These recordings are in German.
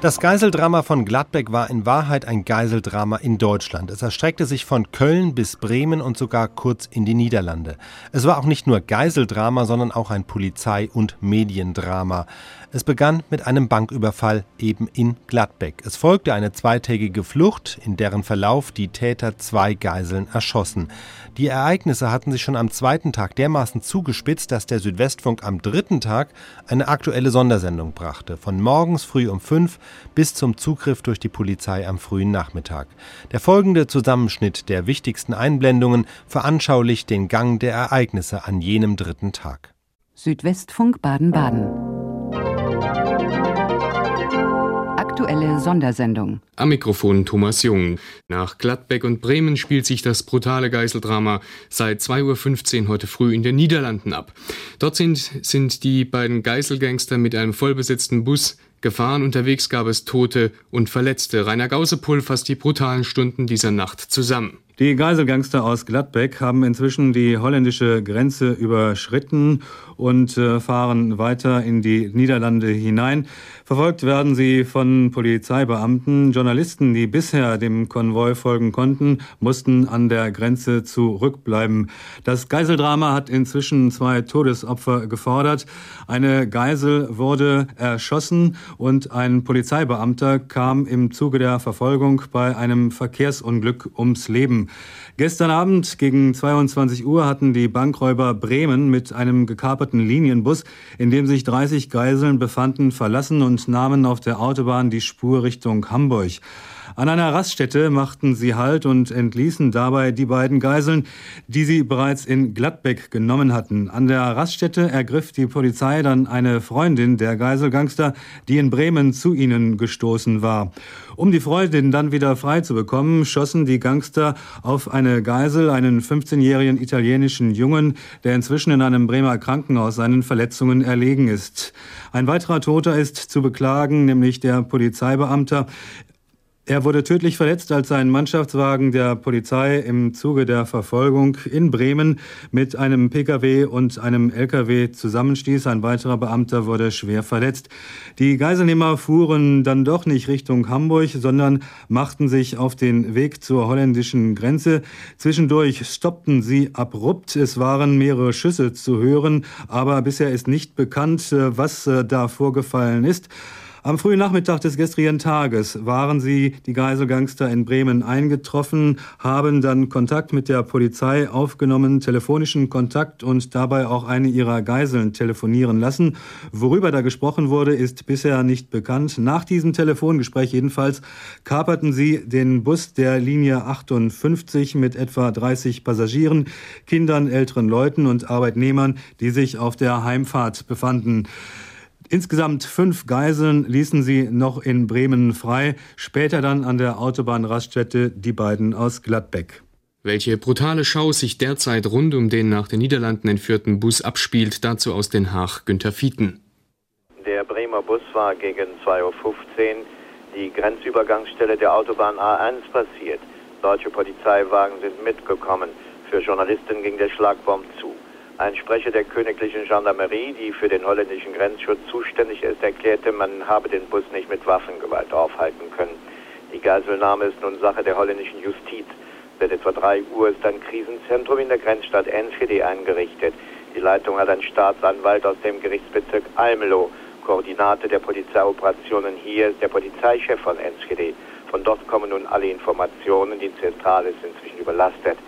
Das Geiseldrama von Gladbeck war in Wahrheit ein Geiseldrama in Deutschland. Es erstreckte sich von Köln bis Bremen und sogar kurz in die Niederlande. Es war auch nicht nur Geiseldrama, sondern auch ein Polizei- und Mediendrama. Es begann mit einem Banküberfall eben in Gladbeck. Es folgte eine zweitägige Flucht, in deren Verlauf die Täter zwei Geiseln erschossen. Die Ereignisse hatten sich schon am zweiten Tag dermaßen zugespitzt, dass der Südwestfunk am dritten Tag eine aktuelle Sondersendung brachte. Von morgens früh um fünf bis zum Zugriff durch die Polizei am frühen Nachmittag. Der folgende Zusammenschnitt der wichtigsten Einblendungen veranschaulicht den Gang der Ereignisse an jenem dritten Tag. Südwestfunk Baden-Baden aktuelle Sondersendung. Am Mikrofon Thomas Jung. Nach Gladbeck und Bremen spielt sich das brutale Geiseldrama seit 2.15 Uhr heute früh in den Niederlanden ab. Dort sind, sind die beiden Geiselgangster mit einem vollbesetzten Bus gefahren. Unterwegs gab es Tote und Verletzte. Rainer Gausepull fasst die brutalen Stunden dieser Nacht zusammen. Die Geiselgangster aus Gladbeck haben inzwischen die holländische Grenze überschritten und äh, fahren weiter in die Niederlande hinein. Verfolgt werden sie von Polizeibeamten. Journalisten, die bisher dem Konvoi folgen konnten, mussten an der Grenze zurückbleiben. Das Geiseldrama hat inzwischen zwei Todesopfer gefordert. Eine Geisel wurde erschossen und ein Polizeibeamter kam im Zuge der Verfolgung bei einem Verkehrsunglück ums Leben. Gestern Abend gegen 22 Uhr hatten die Bankräuber Bremen mit einem gekaperten Linienbus, in dem sich 30 Geiseln befanden, verlassen und nahmen auf der Autobahn die Spur Richtung Hamburg. An einer Raststätte machten sie Halt und entließen dabei die beiden Geiseln, die sie bereits in Gladbeck genommen hatten. An der Raststätte ergriff die Polizei dann eine Freundin der Geiselgangster, die in Bremen zu ihnen gestoßen war. Um die Freundin dann wieder frei zu bekommen, schossen die Gangster auf eine Geisel, einen 15-jährigen italienischen Jungen, der inzwischen in einem Bremer Krankenhaus seinen Verletzungen erlegen ist. Ein weiterer Toter ist zu beklagen, nämlich der Polizeibeamter. Er wurde tödlich verletzt, als ein Mannschaftswagen der Polizei im Zuge der Verfolgung in Bremen mit einem Pkw und einem Lkw zusammenstieß. Ein weiterer Beamter wurde schwer verletzt. Die Geiselnehmer fuhren dann doch nicht Richtung Hamburg, sondern machten sich auf den Weg zur holländischen Grenze. Zwischendurch stoppten sie abrupt. Es waren mehrere Schüsse zu hören, aber bisher ist nicht bekannt, äh, was äh, da vorgefallen ist. Am frühen Nachmittag des gestrigen Tages waren sie, die Geiselgangster, in Bremen eingetroffen, haben dann Kontakt mit der Polizei aufgenommen, telefonischen Kontakt und dabei auch eine ihrer Geiseln telefonieren lassen. Worüber da gesprochen wurde, ist bisher nicht bekannt. Nach diesem Telefongespräch jedenfalls kaperten sie den Bus der Linie 58 mit etwa 30 Passagieren, Kindern, älteren Leuten und Arbeitnehmern, die sich auf der Heimfahrt befanden. Insgesamt fünf Geiseln ließen sie noch in Bremen frei, später dann an der Autobahnraststätte die beiden aus Gladbeck. Welche brutale Schau sich derzeit rund um den nach den Niederlanden entführten Bus abspielt, dazu aus Den Haag Günter Fieten. Der Bremer Bus war gegen 2.15 Uhr die Grenzübergangsstelle der Autobahn A1 passiert. Deutsche Polizeiwagen sind mitgekommen. Für Journalisten ging der Schlagbaum zu. Ein Sprecher der königlichen Gendarmerie, die für den holländischen Grenzschutz zuständig ist, erklärte, man habe den Bus nicht mit Waffengewalt aufhalten können. Die Geiselnahme ist nun Sache der holländischen Justiz. Seit etwa 3 Uhr ist ein Krisenzentrum in der Grenzstadt Enschede eingerichtet. Die Leitung hat ein Staatsanwalt aus dem Gerichtsbezirk Almelo. Koordinate der Polizeioperationen hier ist der Polizeichef von Enschede. Von dort kommen nun alle Informationen. Die Zentrale ist inzwischen überlastet.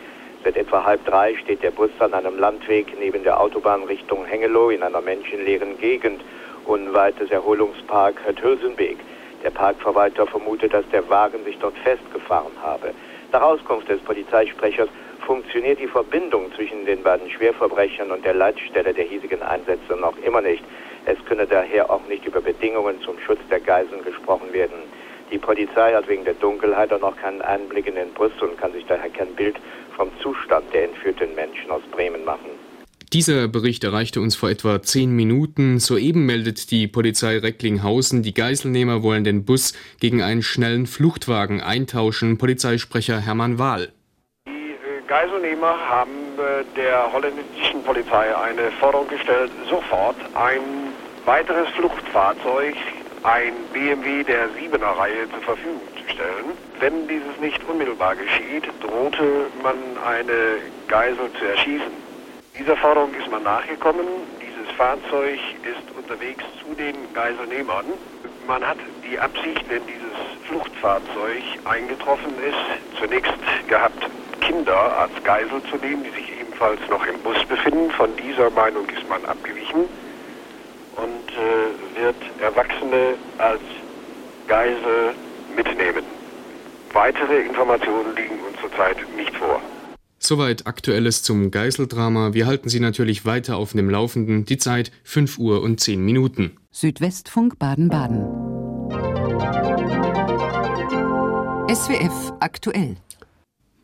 Seit etwa halb drei steht der Bus an einem Landweg neben der Autobahn Richtung Hengelo in einer menschenleeren Gegend, unweit des Erholungspark Hülsenbeek. Der Parkverwalter vermutet, dass der Wagen sich dort festgefahren habe. Nach Auskunft des Polizeisprechers funktioniert die Verbindung zwischen den beiden Schwerverbrechern und der Leitstelle der hiesigen Einsätze noch immer nicht. Es könne daher auch nicht über Bedingungen zum Schutz der Geiseln gesprochen werden. Die Polizei hat wegen der Dunkelheit auch noch keinen Einblick in den Bus und kann sich daher kein Bild vom Zustand der entführten Menschen aus Bremen machen. Dieser Bericht erreichte uns vor etwa zehn Minuten. Soeben meldet die Polizei Recklinghausen, die Geiselnehmer wollen den Bus gegen einen schnellen Fluchtwagen eintauschen. Polizeisprecher Hermann Wahl. Die Geiselnehmer haben äh, der holländischen Polizei eine Forderung gestellt, sofort ein weiteres Fluchtfahrzeug ein BMW der 7er Reihe zur Verfügung stellen. Wenn dieses nicht unmittelbar geschieht, drohte man eine Geisel zu erschießen. Dieser Forderung ist man nachgekommen. Dieses Fahrzeug ist unterwegs zu den Geiselnehmern. Man hat die Absicht, wenn dieses Fluchtfahrzeug eingetroffen ist, zunächst gehabt, Kinder als Geisel zu nehmen, die sich ebenfalls noch im Bus befinden. Von dieser Meinung ist man abgewichen und äh, wird Erwachsene als Geisel mitnehmen. Weitere Informationen liegen uns zurzeit nicht vor. Soweit Aktuelles zum Geiseldrama. Wir halten Sie natürlich weiter auf dem Laufenden. Die Zeit 5 Uhr und 10 Minuten. Südwestfunk Baden-Baden. SWF aktuell.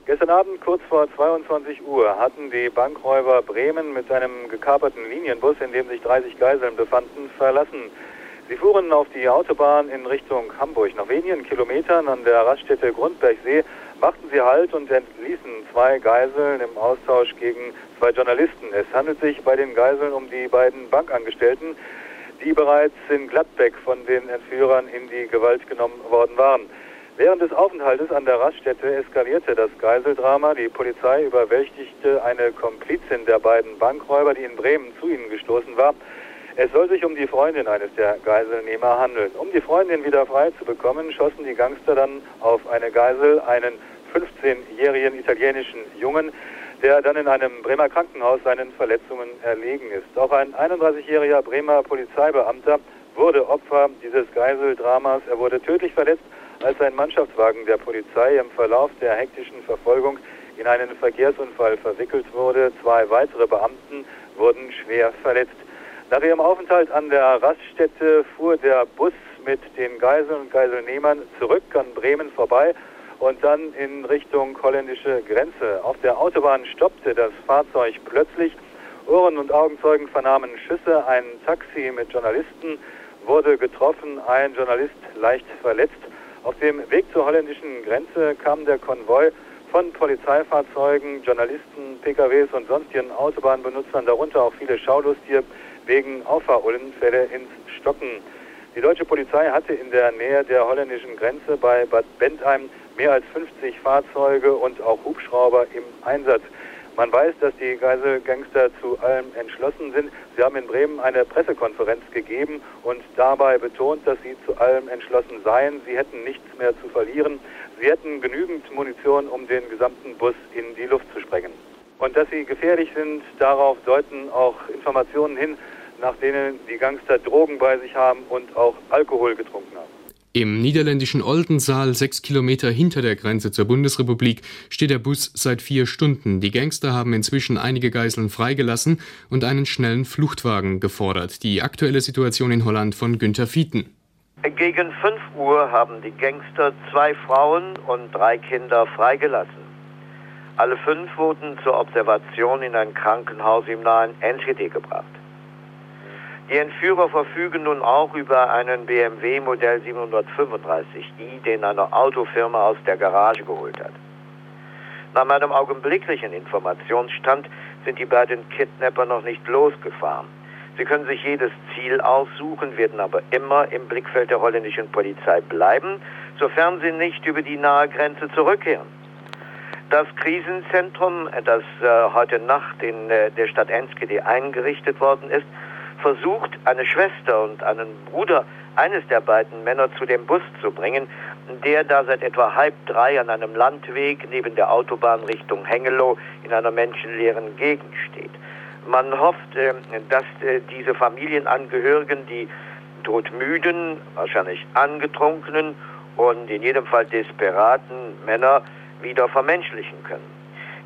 Gestern Abend kurz vor 22 Uhr hatten die Bankräuber Bremen mit einem gekaperten Linienbus, in dem sich 30 Geiseln befanden, verlassen. Sie fuhren auf die Autobahn in Richtung Hamburg. Nach wenigen Kilometern an der Raststätte Grundbergsee machten sie Halt und entließen zwei Geiseln im Austausch gegen zwei Journalisten. Es handelt sich bei den Geiseln um die beiden Bankangestellten, die bereits in Gladbeck von den Entführern in die Gewalt genommen worden waren. Während des Aufenthaltes an der Raststätte eskalierte das Geiseldrama. Die Polizei überwältigte eine Komplizin der beiden Bankräuber, die in Bremen zu ihnen gestoßen war. Es soll sich um die Freundin eines der Geiselnehmer handeln. Um die Freundin wieder frei zu bekommen, schossen die Gangster dann auf eine Geisel einen 15-jährigen italienischen Jungen, der dann in einem Bremer Krankenhaus seinen Verletzungen erlegen ist. Auch ein 31-jähriger Bremer Polizeibeamter wurde Opfer dieses Geiseldramas. Er wurde tödlich verletzt als ein Mannschaftswagen der Polizei im Verlauf der hektischen Verfolgung in einen Verkehrsunfall verwickelt wurde. Zwei weitere Beamten wurden schwer verletzt. Nach ihrem Aufenthalt an der Raststätte fuhr der Bus mit den Geiseln und Geiselnehmern zurück an Bremen vorbei und dann in Richtung holländische Grenze. Auf der Autobahn stoppte das Fahrzeug plötzlich. Ohren- und Augenzeugen vernahmen Schüsse. Ein Taxi mit Journalisten wurde getroffen, ein Journalist leicht verletzt. Auf dem Weg zur holländischen Grenze kam der Konvoi von Polizeifahrzeugen, Journalisten, PKWs und sonstigen Autobahnbenutzern, darunter auch viele Schaulustier, wegen Auffahrunfälle ins Stocken. Die deutsche Polizei hatte in der Nähe der holländischen Grenze bei Bad Bentheim mehr als 50 Fahrzeuge und auch Hubschrauber im Einsatz. Man weiß, dass die Geiselgangster zu allem entschlossen sind. Sie haben in Bremen eine Pressekonferenz gegeben und dabei betont, dass sie zu allem entschlossen seien. Sie hätten nichts mehr zu verlieren. Sie hätten genügend Munition, um den gesamten Bus in die Luft zu sprengen. Und dass sie gefährlich sind, darauf deuten auch Informationen hin, nach denen die Gangster Drogen bei sich haben und auch Alkohol getrunken haben. Im niederländischen Oldensaal, sechs Kilometer hinter der Grenze zur Bundesrepublik, steht der Bus seit vier Stunden. Die Gangster haben inzwischen einige Geiseln freigelassen und einen schnellen Fluchtwagen gefordert. Die aktuelle Situation in Holland von Günter Fieten. Gegen 5 Uhr haben die Gangster zwei Frauen und drei Kinder freigelassen. Alle fünf wurden zur Observation in ein Krankenhaus im nahen Enschede gebracht. Die Entführer verfügen nun auch über einen BMW Modell 735i, den eine Autofirma aus der Garage geholt hat. Nach meinem augenblicklichen Informationsstand sind die beiden Kidnapper noch nicht losgefahren. Sie können sich jedes Ziel aussuchen, werden aber immer im Blickfeld der holländischen Polizei bleiben, sofern sie nicht über die nahe Grenze zurückkehren. Das Krisenzentrum, das äh, heute Nacht in äh, der Stadt Enschede eingerichtet worden ist, versucht, eine Schwester und einen Bruder eines der beiden Männer zu dem Bus zu bringen, der da seit etwa halb drei an einem Landweg neben der Autobahn Richtung Hengelo in einer menschenleeren Gegend steht. Man hofft, äh, dass äh, diese Familienangehörigen, die todmüden, wahrscheinlich angetrunkenen und in jedem Fall desperaten Männer wieder vermenschlichen können.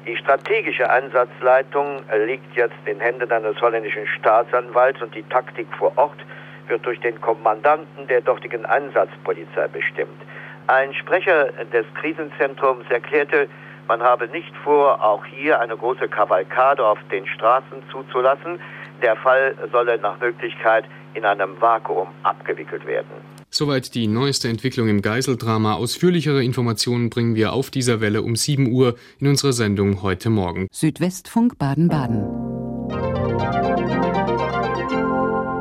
Die strategische Einsatzleitung liegt jetzt in Händen eines holländischen Staatsanwalts und die Taktik vor Ort wird durch den Kommandanten der dortigen Einsatzpolizei bestimmt. Ein Sprecher des Krisenzentrums erklärte, man habe nicht vor, auch hier eine große Kavalkade auf den Straßen zuzulassen. Der Fall solle nach Möglichkeit in einem Vakuum abgewickelt werden. Soweit die neueste Entwicklung im Geiseldrama. Ausführlichere Informationen bringen wir auf dieser Welle um 7 Uhr in unserer Sendung heute Morgen. Südwestfunk Baden-Baden.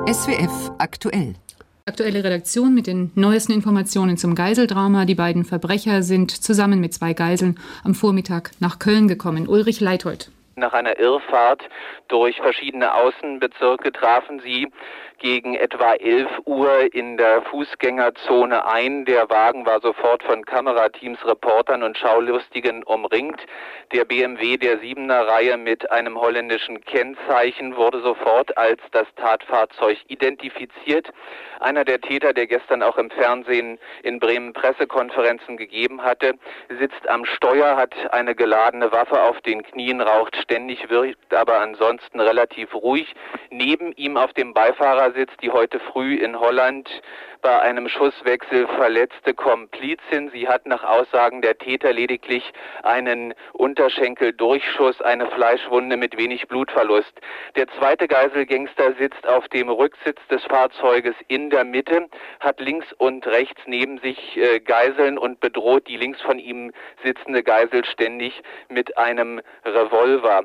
SWF aktuell. Aktuelle Redaktion mit den neuesten Informationen zum Geiseldrama. Die beiden Verbrecher sind zusammen mit zwei Geiseln am Vormittag nach Köln gekommen. Ulrich Leithold. Nach einer Irrfahrt durch verschiedene Außenbezirke trafen sie gegen etwa 11 Uhr in der Fußgängerzone ein. Der Wagen war sofort von Kamerateams, Reportern und Schaulustigen umringt. Der BMW der Siebener Reihe mit einem holländischen Kennzeichen wurde sofort als das Tatfahrzeug identifiziert. Einer der Täter, der gestern auch im Fernsehen in Bremen Pressekonferenzen gegeben hatte, sitzt am Steuer, hat eine geladene Waffe auf den Knien, raucht ständig, wirkt aber ansonsten relativ ruhig. Neben ihm auf dem Beifahrer Fahrersitz die heute früh in Holland bei einem Schusswechsel verletzte Komplizin. Sie hat nach Aussagen der Täter lediglich einen Unterschenkeldurchschuss, eine Fleischwunde mit wenig Blutverlust. Der zweite Geiselgangster sitzt auf dem Rücksitz des Fahrzeuges in der Mitte, hat links und rechts neben sich äh, Geiseln und bedroht die links von ihm sitzende Geisel ständig mit einem Revolver. Äh,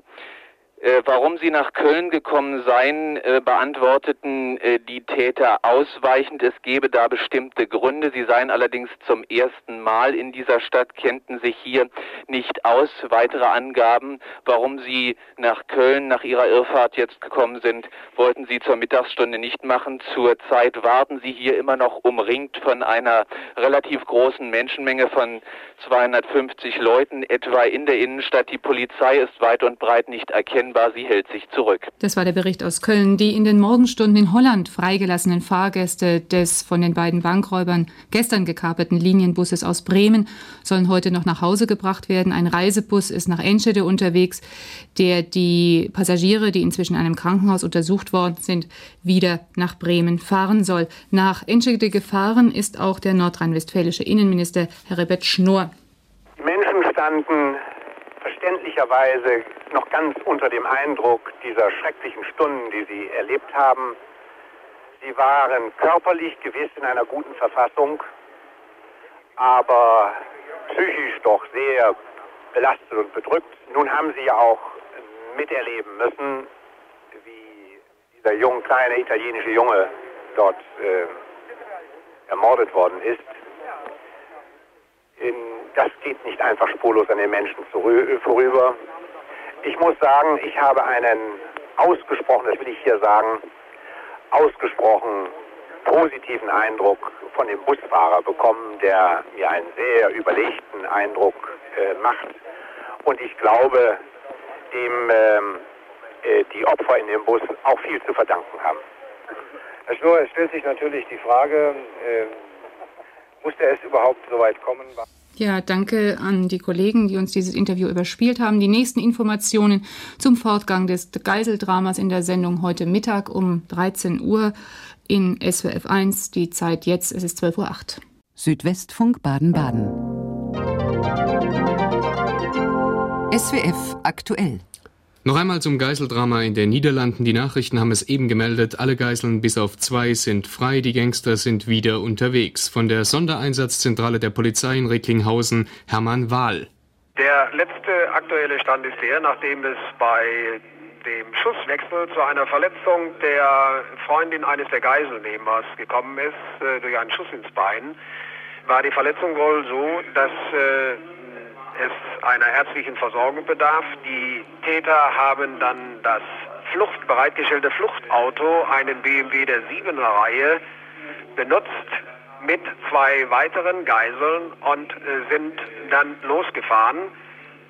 warum sie nach Köln gekommen seien, äh, beantworteten äh, die Täter ausweichend. Es gebe da bestimmte Gründe. Sie seien allerdings zum ersten Mal in dieser Stadt, kennten sich hier nicht aus. Weitere Angaben, warum sie nach Köln nach ihrer Irrfahrt jetzt gekommen sind, wollten sie zur Mittagsstunde nicht machen. Zurzeit warten sie hier immer noch umringt von einer relativ großen Menschenmenge von 250 Leuten etwa in der Innenstadt. Die Polizei ist weit und breit nicht erkennbar erkennbar, sie hält sich zurück. Das war der Bericht aus Köln. Die in den Morgenstunden in Holland freigelassenen Fahrgäste des von den beiden Bankräubern gestern gekaperten Linienbusses aus Bremen sollen heute noch nach Hause gebracht werden. Ein Reisebus ist nach Enschede unterwegs, der die Passagiere, die inzwischen in einem Krankenhaus untersucht worden sind, wieder nach Bremen fahren soll. Nach Enschede gefahren ist auch der nordrhein-westfälische Innenminister Herbert Schnorr. Die Menschen standen verständlicherweise noch ganz unter dem Eindruck dieser schrecklichen Stunden, die sie erlebt haben. Sie waren körperlich gewiss in einer guten Verfassung, aber psychisch doch sehr belastet und bedrückt. Nun haben sie ja auch miterleben müssen, wie dieser junge, kleine italienische Junge dort äh, ermordet worden ist. In, das geht nicht einfach spurlos an den Menschen vorüber. Ich muss sagen, ich habe einen ausgesprochen, das will ich hier sagen, ausgesprochen positiven Eindruck von dem Busfahrer bekommen, der mir einen sehr überlegten Eindruck äh, macht. Und ich glaube, dem ähm, äh, die Opfer in dem Bus auch viel zu verdanken haben. Herr Schnur, es stellt sich natürlich die Frage, äh, musste es überhaupt so weit kommen? Ja, danke an die Kollegen, die uns dieses Interview überspielt haben. Die nächsten Informationen zum Fortgang des Geiseldramas in der Sendung heute Mittag um 13 Uhr in SWF 1. Die Zeit jetzt, es ist 12.08 Uhr. Südwestfunk Baden-Baden. SWF aktuell. Noch einmal zum Geiseldrama in den Niederlanden. Die Nachrichten haben es eben gemeldet. Alle Geiseln bis auf zwei sind frei. Die Gangster sind wieder unterwegs. Von der Sondereinsatzzentrale der Polizei in Recklinghausen, Hermann Wahl. Der letzte aktuelle Stand ist der, nachdem es bei dem Schusswechsel zu einer Verletzung der Freundin eines der Geiselnehmers gekommen ist, äh, durch einen Schuss ins Bein, war die Verletzung wohl so, dass äh, es einer ärztlichen Versorgung bedarf. Die Täter haben dann das Flucht, bereitgestellte Fluchtauto, einen BMW der 7er Reihe, benutzt mit zwei weiteren Geiseln und äh, sind dann losgefahren,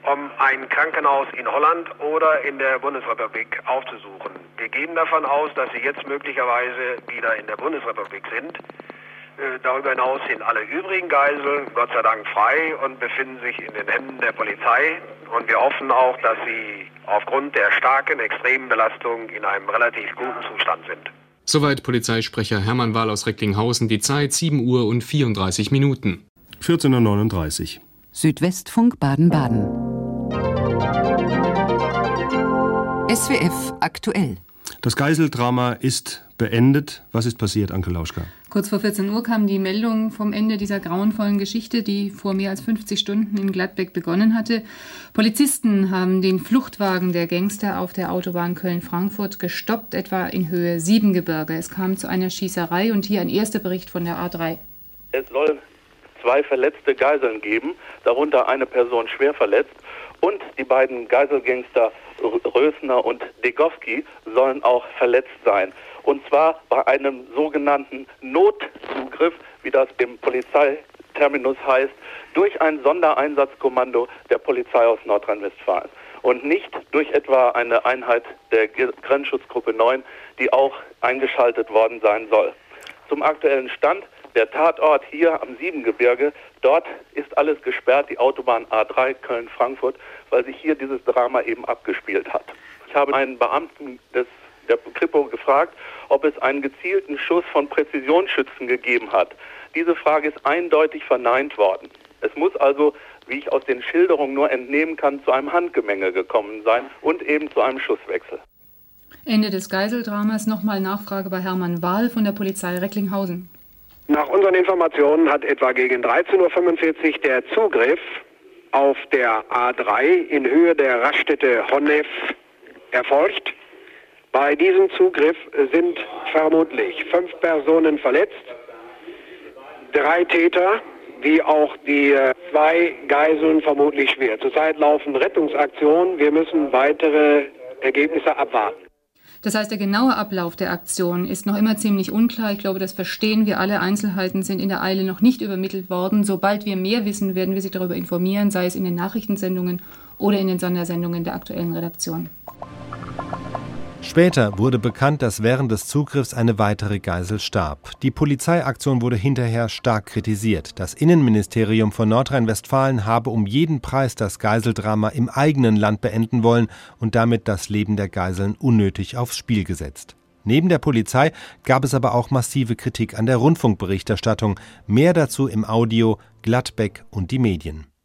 um ein Krankenhaus in Holland oder in der Bundesrepublik aufzusuchen. Wir gehen davon aus, dass sie jetzt möglicherweise wieder in der Bundesrepublik sind. Äh, darüber hinaus sind alle übrigen Geiseln Gott sei Dank frei und befinden sich in den Händen der Polizei. Und wir hoffen auch, dass sie aufgrund der starken extremen Belastung in einem relativ guten Zustand sind. Soweit Polizeisprecher Hermann Wahl aus Recklinghausen. Die Zeit 7 Uhr und 34 Minuten. 14.39 Uhr. Südwestfunk Baden-Baden. SWF aktuell. Das Geiseldrama ist beendet. Was ist passiert, Anke Lauschka? Kurz vor 14 Uhr kam die Meldung vom Ende dieser grauenvollen Geschichte, die vor mehr als 50 Stunden in Gladbeck begonnen hatte. Polizisten haben den Fluchtwagen der Gangster auf der Autobahn Köln-Frankfurt gestoppt, etwa in Höhe Siebengebirge. Es kam zu einer Schießerei und hier ein erster Bericht von der A3. Es soll zwei verletzte Geiseln geben, darunter eine Person schwer verletzt. Und die beiden Geiselgangster Rösner und Degowski sollen auch verletzt sein. Und zwar bei einem sogenannten Notzugriff, wie das im Polizeiterminus heißt, durch ein Sondereinsatzkommando der Polizei aus Nordrhein-Westfalen. Und nicht durch etwa eine Einheit der Grenzschutzgruppe 9, die auch eingeschaltet worden sein soll. Zum aktuellen Stand der Tatort hier am Siebengebirge, dort ist alles gesperrt, die Autobahn A3 Köln-Frankfurt, weil sich hier dieses Drama eben abgespielt hat. Ich habe einen Beamten des der Kripo gefragt, ob es einen gezielten Schuss von Präzisionsschützen gegeben hat. Diese Frage ist eindeutig verneint worden. Es muss also, wie ich aus den Schilderungen nur entnehmen kann, zu einem Handgemenge gekommen sein und eben zu einem Schusswechsel. Ende des Geiseldramas nochmal Nachfrage bei Hermann Wahl von der Polizei Recklinghausen. Nach unseren Informationen hat etwa gegen 13.45 Uhr der Zugriff auf der A3 in Höhe der Raststätte Honnef erfolgt. Bei diesem Zugriff sind vermutlich fünf Personen verletzt, drei Täter, wie auch die äh, zwei Geiseln vermutlich schwer. Zurzeit laufen Rettungsaktionen. Wir müssen weitere Ergebnisse abwarten. Das heißt, der genaue Ablauf der Aktion ist noch immer ziemlich unklar. Ich glaube, das verstehen wir alle. Einzelheiten sind in der Eile noch nicht übermittelt worden. Sobald wir mehr wissen, werden wir Sie darüber informieren, sei es in den Nachrichtensendungen oder in den Sondersendungen der aktuellen Redaktion. Später wurde bekannt, dass während des Zugriffs eine weitere Geisel starb. Die Polizeiaktion wurde hinterher stark kritisiert. Das Innenministerium von Nordrhein-Westfalen habe um jeden Preis das Geiseldrama im eigenen Land beenden wollen und damit das Leben der Geiseln unnötig aufs Spiel gesetzt. Neben der Polizei gab es aber auch massive Kritik an der Rundfunkberichterstattung. Mehr dazu im Audio Gladbeck und die Medien.